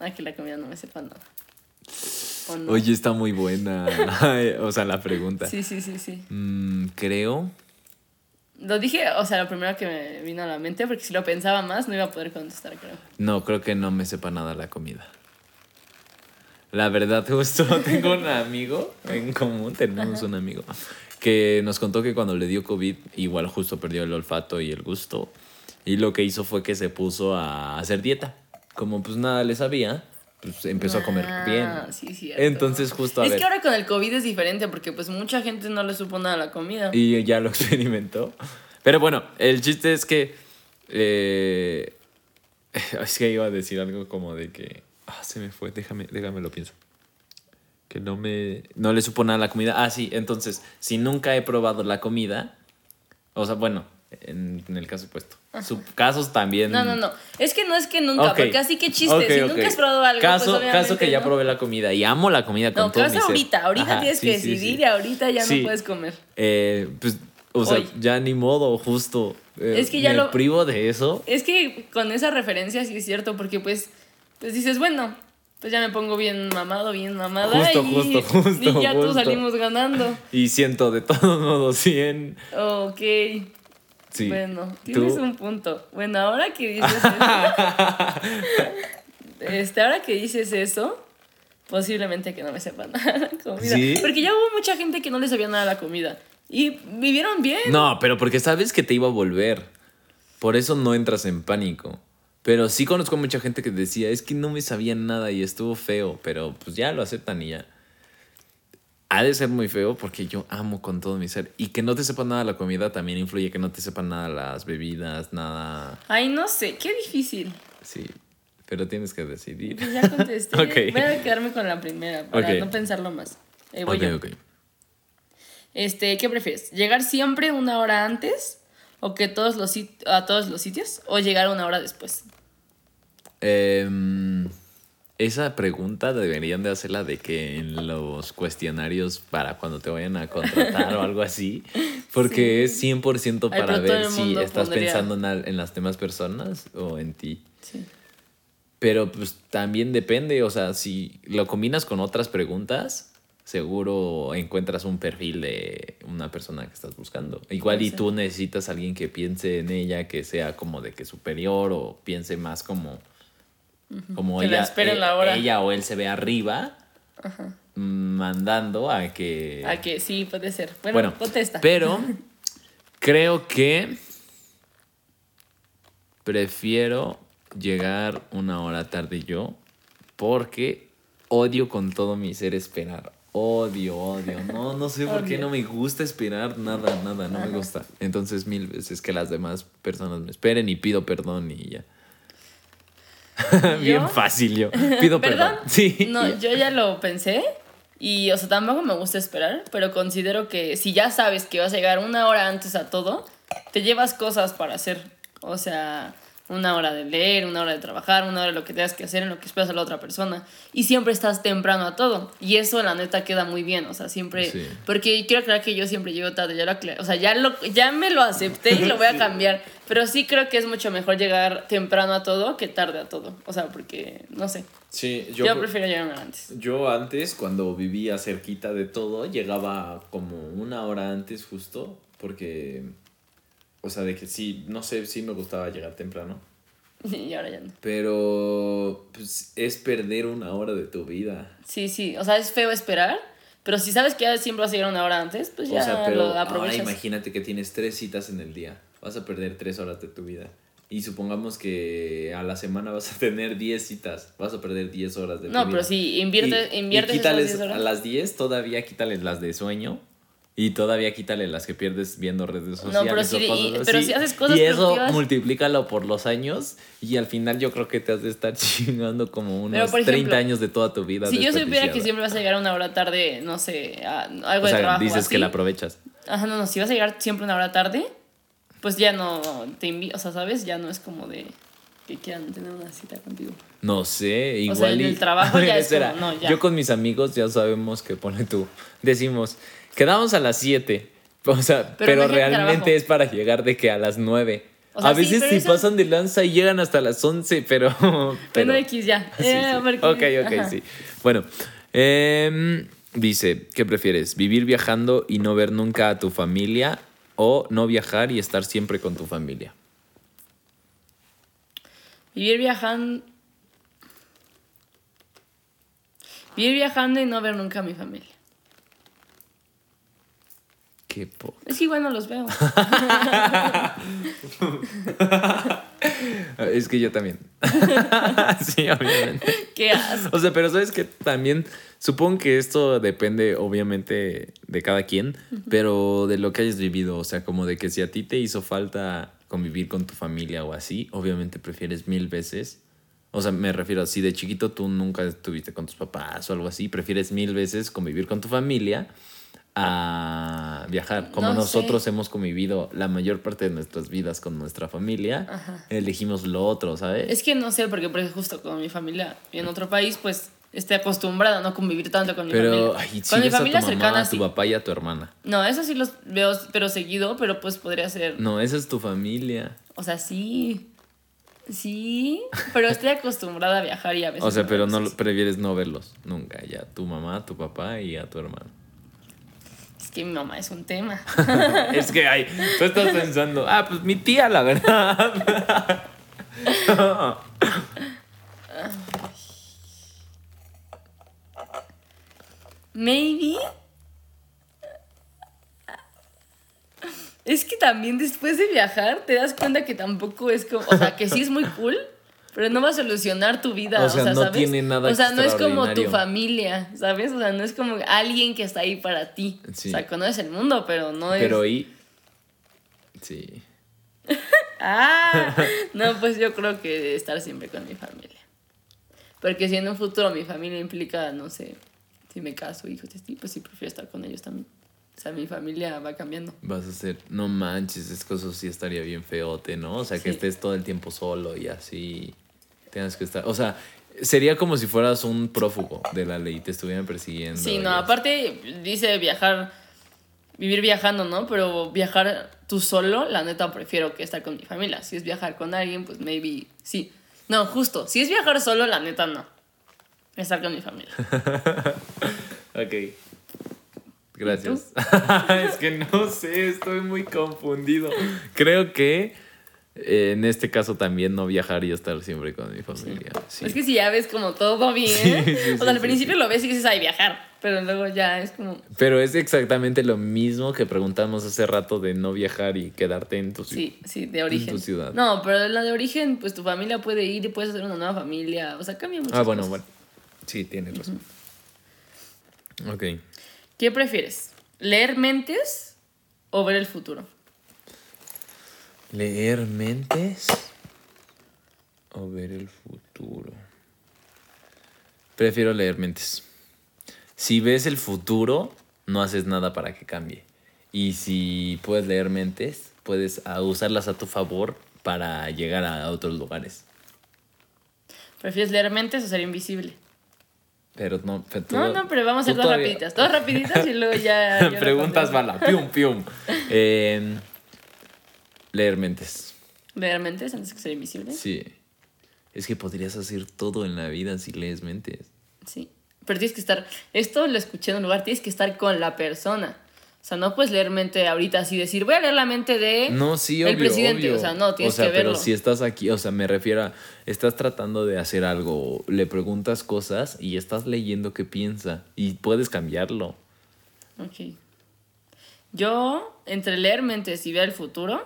Ah, que la comida no me sepa nada. Oye, está muy buena. o sea, la pregunta. Sí, sí, sí, sí. Mm, creo. Lo dije, o sea, lo primero que me vino a la mente, porque si lo pensaba más no iba a poder contestar, creo. No, creo que no me sepa nada la comida. La verdad, justo tengo un amigo en común, tenemos un amigo, que nos contó que cuando le dio COVID, igual justo perdió el olfato y el gusto. Y lo que hizo fue que se puso a hacer dieta. Como pues nada le sabía, pues empezó a comer Ah, bien. sí, cierto. Entonces, justo a Es ver. que ahora con el COVID es diferente, porque pues mucha gente no le supo nada a la comida. Y ya lo experimentó. Pero bueno, el chiste es que. eh, es que iba a decir algo como de que. Ah, se me fue, déjame, déjame lo pienso. Que no me. No le supo nada a la comida. Ah, sí, entonces, si nunca he probado la comida. O sea, bueno, en, en el caso opuesto. Su, casos también. No, no, no. Es que no es que nunca, Ok. porque así que chiste. Si nunca has probado algo, Caso, pues caso que ya no. probé la comida y amo la comida con No, todo mi caso ser. ahorita. Ahorita Ajá, tienes sí, que sí, decidir sí. y ahorita ya no puedes comer. Eh, pues, o sea, Hoy. ya ni modo, justo. eh, Es que ya me lo- privo de eso. Es que con esa referencia sí es cierto, porque pues, pues dices, bueno, pues ya me pongo bien mamado, bien mamada. Justo, y, justo, justo, Y ya justo. tú salimos ganando. Y siento de todos modos 100. Ok. Sí. Bueno, ¿Tú? tienes un punto. Bueno, ahora que dices eso. este, ahora que dices eso, posiblemente que no me sepan nada la comida. ¿Sí? Porque ya hubo mucha gente que no le sabía nada la comida. Y vivieron bien. No, pero porque sabes que te iba a volver. Por eso no entras en pánico. Pero sí conozco mucha gente que decía, es que no me sabía nada y estuvo feo, pero pues ya lo aceptan y ya. Ha de ser muy feo porque yo amo con todo mi ser. Y que no te sepa nada la comida también influye que no te sepan nada las bebidas, nada. Ay, no sé, qué difícil. Sí, pero tienes que decidir. Pues ya contesté. Voy a quedarme con la primera para no pensarlo más. Ahí voy Ok, yo. ok. Este, ¿qué prefieres? ¿Llegar siempre una hora antes o que todos los a todos los sitios o llegar una hora después? Em, esa pregunta deberían de hacerla de que en los cuestionarios para cuando te vayan a contratar o algo así, Porque es 100% Ay, para ver si estás pondría- pensando en, las demás personas o en ti. Sí. Pero pues también depende, o sea, si lo combinas con otras preguntas, seguro encuentras un perfil de una persona que estás buscando. Igual y tú necesitas a alguien que piense en ella, que sea como de que superior o piense más como como Que ella, eh, la hora. ella o él se ve arriba mandando a que A que sí, puede ser. Bueno, bueno, contesta. pero creo que prefiero llegar una hora tarde yo porque odio con todo mi ser esperar. Odio, odio. No, no sé por qué no me gusta esperar nada, nada, no me gusta. Entonces mil veces que las demás personas me esperen y pido perdón y ya. Bien fácil yo. Pido perdón. Sí. No, yo ya lo pensé. Y, o sea, tampoco me gusta esperar, pero considero que si ya sabes que vas a llegar una hora antes a todo, te llevas cosas para hacer. O sea, una hora de leer, una hora de trabajar, una hora de lo que tengas que hacer en lo que esperas a la otra persona. Y siempre estás temprano a todo. Y eso, la neta, queda muy bien. O sea, siempre. Sí. Porque quiero aclarar que yo siempre llego tarde. Ya lo. O sea, ya, lo, ya me lo acepté y lo voy a cambiar. Pero sí creo que es mucho mejor llegar temprano a todo que tarde a todo. O sea, porque, no sé. Sí, Yo, prefiero llegar antes. Yo antes, cuando vivía cerquita de todo, llegaba como una hora antes justo, porque, o sea, de que sí, no sé, sí me gustaba llegar temprano, Y ahora ya no. pero pues, es perder una hora de tu vida. Sí, sí. O sea, es feo esperar. Pero si sabes que ya siempre vas a llegar una hora antes, pues ya o sea, lo pero ahora aprovechas. imagínate que tienes tres citas en el día, vas a perder tres horas de tu vida. Y supongamos que a la semana vas a tener 10 citas, vas a perder 10 horas de tu no, vida. pero si inviertes, inviertes y esas quítales 10 horas. a las 10, todavía quítale las de sueño. Y todavía quítale las que pierdes viendo redes sociales. pero o si- y- pero si haces cosas Y eso multiplícalo por los años. Y al final yo creo que te has de estar chingando como unos Pero, por 30 ejemplo, años de toda tu vida. Si yo supiera que siempre vas a llegar una hora tarde, no sé, a algo O de sea, trabajo. dices así, que la aprovechas. Ajá, no, no, si vas a llegar siempre una hora tarde, pues ya no te invitas, o sea, ¿sabes? Ya no es como de que quieran tener una cita contigo. No sé, igual. sea, en el trabajo ya es Espera, como, no, ya. Yo con mis amigos ya sabemos que pone tú. Decimos, quedamos a las 7. O sea, Pero realmente es para llegar de que a las 9. O sea, a veces eso- pasan de lanza y llegan hasta las 11, pero. Pero pero X ya. Sí, Eh, sí. porque- Ok, ok, ajá. sí. Bueno, em, dice, ¿qué prefieres? ¿Vivir viajando y no ver nunca a tu familia o no viajar y estar siempre con tu familia? Vivir viajando. Vivir viajando y no ver nunca a mi familia. Qué que igual no los veo. Es que yo también. sí, obviamente. Qué asco. O sea, pero sabes que también supongo que esto depende obviamente de cada quien, pero de lo que hayas vivido, o sea, como de que si a ti te hizo falta convivir con tu familia o así, obviamente prefieres mil veces. O sea, me refiero a si de chiquito tú nunca estuviste con tus papás o algo así, prefieres mil veces convivir con tu familia a viajar. Como No sé. nosotros hemos convivido la mayor parte de nuestras vidas con nuestra familia, Ajá. elegimos lo otro, ¿sabes? Es que no sé, porque, porque justo con mi familia y en otro país, pues estoy acostumbrada a no convivir tanto con mi Pero, familia. ay, si con mi ves a tu familia mamá, cercana a tu sí. papá y a tu hermana. No, eso sí los veo, pero seguido, pero pues podría ser. No, esa es tu familia. O sea, sí. Sí, pero estoy acostumbrada a viajar y a veces. O sea, pero no prefieres no verlos nunca. Ya, tu mamá, tu papá y a tu hermano. Que mi mamá es un tema. es que, ay, tú estás pensando, ah, pues mi tía, la verdad. Maybe. Es que también después de viajar te das cuenta que tampoco es como. O sea, que sí es muy cool, pero no va a solucionar tu vida. O sea, no ¿sabes? tiene nada O sea, no es como tu familia, ¿sabes? O sea, no es como alguien que está ahí para ti. Sí. O sea, conoces el mundo, pero no es. pero y. Sí. Ah, no, pues yo creo que estar siempre con mi familia. Porque si en un futuro mi familia implica, no sé, si me caso, hijos pues sí prefiero estar con ellos también. O sea, mi familia va cambiando. Vas a ser, no manches, es que eso sí estaría bien feote, ¿no? O sea, que estés todo el tiempo solo y así. Tengas que estar. O sea, sería como si fueras un prófugo de la ley y te estuvieran persiguiendo. Sí, no, aparte dice viajar vivir viajando, ¿no? Pero viajar tú solo, la neta prefiero que estar con mi familia. Si es viajar con alguien, pues maybe sí. No, justo. Si es viajar solo, la neta no. Estar con mi familia. ok. Gracias. es que no sé, estoy muy confundido. Creo que en este caso también no viajar y estar siempre con mi familia. Sí. Es que si ya ves como todo bien, Sí, o sea, al principio lo ves y dices, ay, viajar, pero luego ya es como... Pero es exactamente lo mismo que preguntamos hace rato de no viajar y quedarte en tu ciudad. Sí, sí, de origen. tu ciudad. No, pero la de origen, pues tu familia puede ir y puedes hacer una nueva familia, o sea, cambia mucho. Ah, bueno, bueno. Sí, tienes razón. Ok. ¿Qué prefieres? ¿Leer mentes o ver el futuro? ¿Leer mentes o ver el futuro? Prefiero leer mentes. Si ves el futuro, no haces nada para que cambie. Y si puedes leer mentes, puedes ah, usarlas a tu favor para llegar a otros lugares. ¿Prefieres leer mentes o ser invisible? Pero no, pero tú- No, no, pero vamos a hacer dos todavía- rapiditas. Dos rapiditas y luego ya... Preguntas bala, pium, pium. Eh, leer mentes. ¿Leer mentes antes que ser invisible? Sí. Es que podrías hacer todo en la vida si lees mentes. Sí. Pero tienes que estar. Esto lo escuché en un lugar, tienes que estar con la persona. O sea, no puedes leer mente ahorita así, decir, voy a leer la mente de. No, sí, el obvio, presidente. obvio. O sea, no, tienes O sea, que verlo. pero si estás aquí, o sea, me refiero a, estás tratando de hacer algo, le preguntas cosas y estás leyendo qué piensa y puedes cambiarlo. Ok. Yo, entre leer mentes y ver el futuro,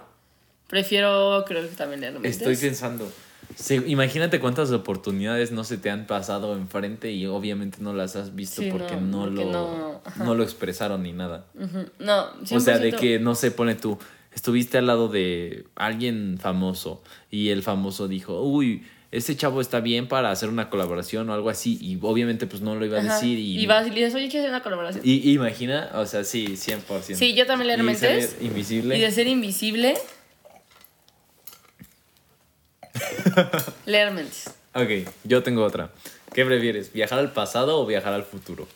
prefiero, creo que también leer mentes. Estoy pensando. sí, imagínate cuántas oportunidades no se te han pasado enfrente y obviamente no las has visto Sí, porque no, no, porque lo, no, no lo expresaron ni nada. Ujú. No, O sea, de 100%. que, no se pone tú, estuviste al lado de alguien famoso y el famoso dijo, uy, este chavo está bien para hacer una colaboración o algo así y obviamente pues no lo iba a Ajá. decir y... vas y le dices, oye, quiero hacer una colaboración. y- imagina, o sea, sí, 100%. Sí, yo también leer Y mentes. invisible. Y de ser invisible. leer mentes. Ok, yo tengo otra. ¿Qué prefieres, viajar al pasado o viajar al futuro?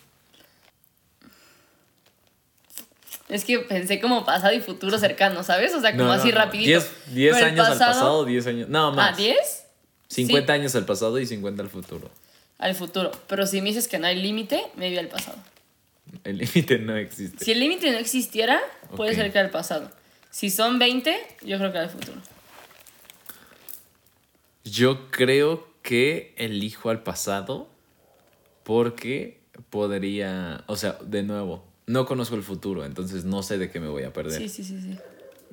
Es que pensé como pasado y futuro cercano, ¿sabes? O sea, como No, así no, rapidito. 10 10 Pero el años al pasado, 10 años... No, más. ¿Ah, 10? 50 años al pasado y 50 al futuro. Al futuro. Pero si me dices que no hay límite, me voy al pasado. El límite no existe. Si el límite no existiera, puede ser que al pasado. Si son 20, yo creo que al futuro. Yo creo que elijo al pasado porque podría, o sea, de nuevo, no conozco el futuro, entonces no sé de qué me voy a perder. Sí, sí, sí, sí.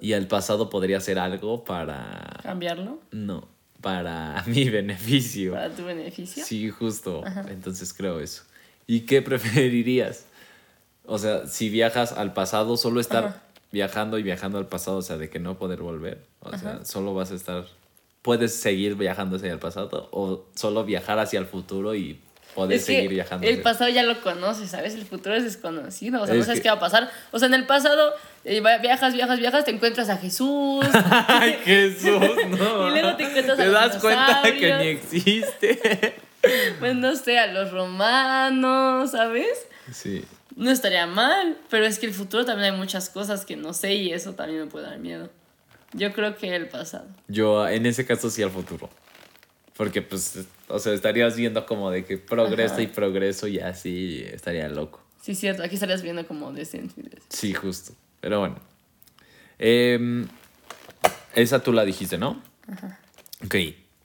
Y al pasado podría hacer algo para, Cambiarlo no, para mi beneficio. para tu beneficio. Sí, justo. Entonces creo eso. ¿Y qué preferirías? O sea, si viajas al pasado, solo estar Ajá. viajando y viajando al pasado, o sea, de que no poder volver. O sea, solo vas a estar. Puedes seguir viajando hacia el pasado o solo viajar hacia el futuro y poder Es que seguir viajando. el pasado ya lo conoces, ¿sabes? El futuro es desconocido, o sea, Es no sabes que- qué va a pasar. O sea, en el pasado eh, viajas, viajas, viajas, te encuentras a Jesús. ¡Ay, Jesús! No. Y luego te encuentras a ¿Te das cuenta que ni existe? pues no sé, a los romanos, ¿sabes? Sí. No estaría mal, pero es que el futuro también hay muchas cosas que no sé y eso también me puede dar miedo. Yo creo que el pasado. Yo en ese caso sí al futuro. Porque pues, o sea, estarías viendo como de que progreso Ajá. y progreso y así estaría loco. Sí, cierto, aquí estarías viendo como descenso. Sí, justo. Pero bueno. Em, esa tú la dijiste, ¿no? Ajá. Ok,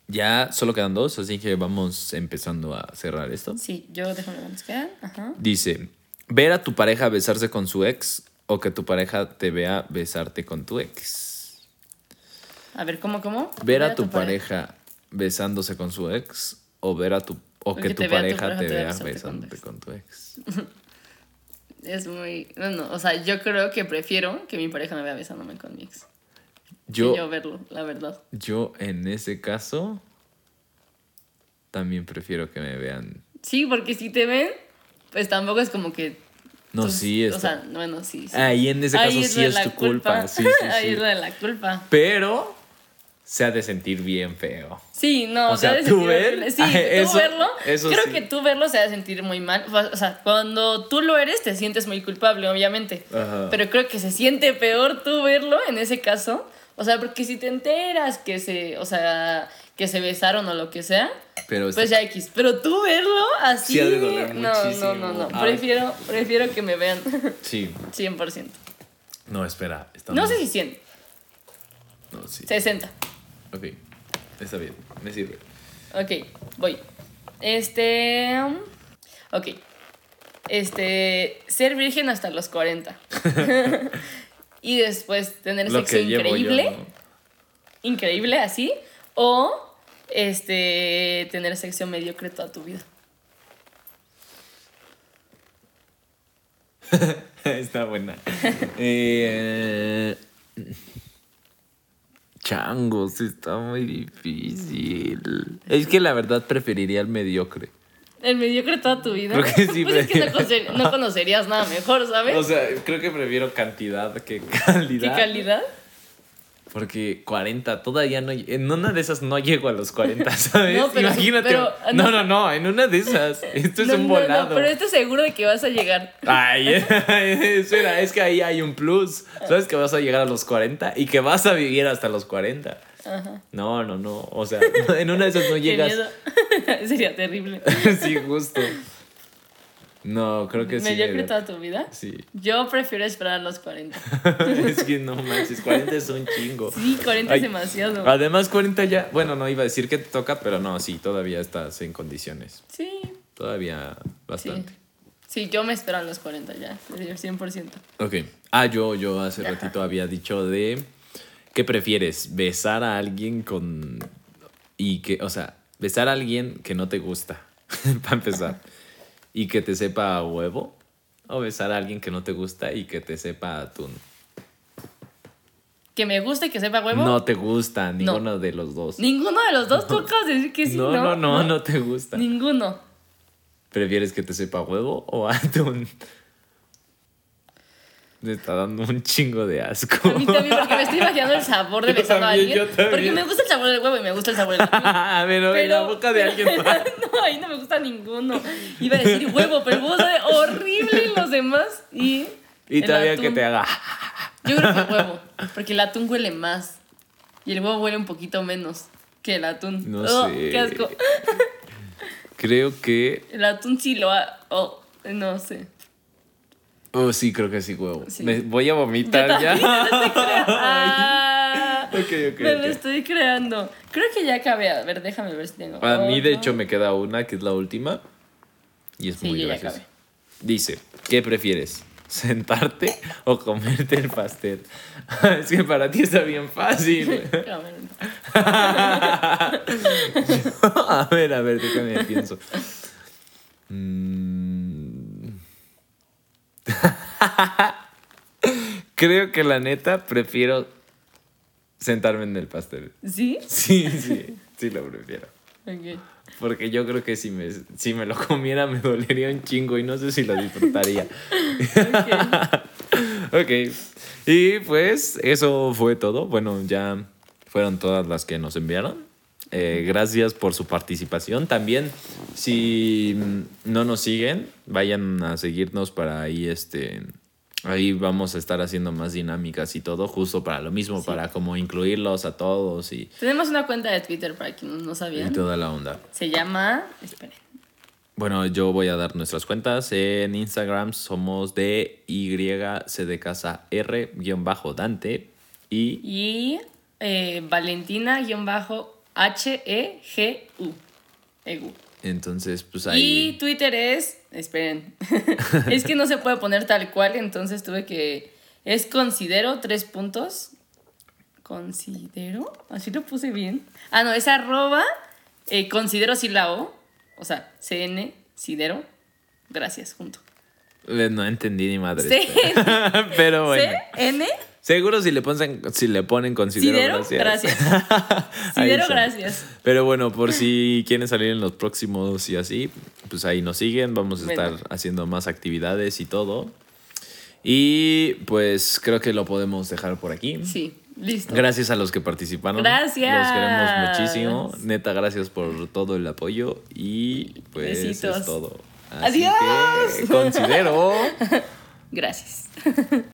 ya solo quedan dos, así que vamos empezando a cerrar esto. Sí, yo déjame ver cuántos quedan. Ajá. Dice, ver a tu pareja besarse con su ex o que tu pareja te vea besarte con tu ex. A ver, ¿cómo, cómo? Ver a tu pareja besándose con su ex o ver a tu o que, tu pareja te vea besándote con tu ex. Es muy... No, no, o sea, yo creo que prefiero que mi pareja me vea besándome con mi ex. Yo, Que yo verlo, la verdad. yo en ese caso también prefiero que me vean. Sí, porque si te ven, pues tampoco es como que... No, sí, O está. sea, bueno, sí. sí. Ahí en ese Ahí caso sí es tu culpa. Sí, sí, Ahí es lo de la culpa. Pero se ha de sentir bien feo. Sí, no, O se sea, de tú ver-. Sí, eso- tú verlo. eso creo sí. que tú verlo se ha de sentir muy mal. O sea, cuando tú lo eres, te sientes muy culpable, obviamente. Ajá. Pero creo que se siente peor tú verlo en ese caso. O sea, porque si te enteras que se, o sea, que se besaron o lo que sea, Pero pues ya X. Pero tú verlo así. Sí ha de doler no, muchísimo. no, no, no. Prefiero, prefiero que me vean Sí. 100%. No, espera. estamos- No sé si 100, No, sí. 60. Ok. Está bien. Me sirve. Ok, voy. Este. Ok. Este. Ser virgen hasta los 40. y después tener Lo sexo yo, increíble. ¿no? Increíble así. O. Este. Tener sexo mediocre toda tu vida. Está buena. Eh, changos, está muy difícil. Es que la verdad preferiría el mediocre. El mediocre toda tu vida. Creo que sí, pues es que no, conocer- no conocerías nada mejor, ¿sabes? O sea, creo que prefiero cantidad que calidad. ¿Qué calidad? Porque 40, todavía no. En una de esas no llego a los 40, ¿sabes? No, pero- Imagínate. pero- no, no. no, en una de esas. Esto es un no, volado. pero estoy seguro de que vas a llegar. Ay, espera, es que ahí hay un plus. Sabes que vas a llegar a los 40 y que vas a vivir hasta los 40. Ajá. No, no, no. O sea, en una de esas no llegas. Sería terrible. sí, justo. No, creo que sí. ¿Mediocre toda tu vida? Sí. Yo prefiero esperar a los 40. es que no manches, 40 es un chingo. Sí, 40 Ay, es demasiado. Además, 40 ya. Bueno, no iba a decir que te toca, pero no, sí, todavía estás en condiciones. Sí, Todavía sí. bastante. Sí, yo me espero a los 40 ya, 100%. Ok. Ah, yo, yo hace Ajá. ratito había dicho de. ¿Qué prefieres? ¿Besar a alguien con. y que. O sea, besar a alguien que no te gusta? Para empezar. ¿Y que te sepa a huevo? ¿O besar a alguien que no te gusta y que te sepa a atún? ¿Que me guste que sepa huevo? No te gusta ninguno de los dos. Ninguno de los dos, tú acabas de decir que sí, no, ¿no? no, no, no te gusta. Ninguno. ¿Prefieres que te sepa a huevo o a atún? Me está dando un chingo de asco. A mí también, porque me estoy imaginando el sabor de besar a alguien. Porque me gusta el sabor del huevo y me gusta el sabor del atún. a ver, en la boca de alguien más. no, ahí no me gusta ninguno. Iba a decir huevo, pero el huevo sabe horrible en los demás. Y. Y el todavía que atún. te haga. Yo creo que huevo. Porque el atún huele más. Y el huevo huele un poquito menos que el atún. No Oh, sé. Qué asco. Creo que. El atún sí lo ha. Oh, no sé. Oh, sí, creo que sí, huevo. Sí. Me voy a vomitar ya. Ah, Ok, ok, Me lo estoy creando. Creo que ya acabé. A ver, déjame ver si tengo. A mí, de otro. hecho, me queda una que es la última. Y es Sí, muy graciosa. Dice: ¿Qué prefieres? ¿Sentarte o comerte el pastel? es que para ti está bien fácil. a ver, a ver, déjame pienso. Mm. Creo que la neta prefiero sentarme en el pastel. ¿Sí? Sí, sí, sí lo prefiero. Ok. Porque yo creo que si me, si me lo comiera me dolería un chingo y no sé si lo disfrutaría. Ok. ok. Y pues eso fue todo. Bueno, ya fueron todas las que nos enviaron. Eh, gracias por su participación. También, si no nos siguen, vayan a seguirnos para ahí, este, ahí vamos a estar haciendo más dinámicas y todo, justo para lo mismo, Sí. para como incluirlos a todos y, Tenemos una cuenta de Twitter para quienes no y sabían. toda la onda. Se llama. Esperen. Bueno, yo voy a dar nuestras cuentas. En Instagram somos de Y C de casa R guion bajo Dante y Y eh, Valentina-H-E-G-U. Egu. entonces pues Y ahí Twitter es. Esperen. es que no se puede poner tal cual, entonces tuve que. Es considero tres puntos. ¿Considero? Así lo puse bien. Ah, no, es arroba. eh, considero si la O. O sea, CN, Sidero. Gracias, junto. eh, no entendí ni madre. C, Pero bueno, CN, seguro si le ponen si le ponen considero Sidero, gracias. gracias. Sidero, gracias. Pero bueno, por si quieren salir en los próximos y así, pues ahí nos siguen, vamos a Bueno. estar haciendo más actividades y todo. Y pues creo que lo podemos dejar por aquí. Sí, Listo. Gracias a los que participaron. Gracias. Los queremos muchísimo. Neta, gracias por todo el apoyo. Y pues Besitos. es todo. Así Adiós. que considero. Gracias.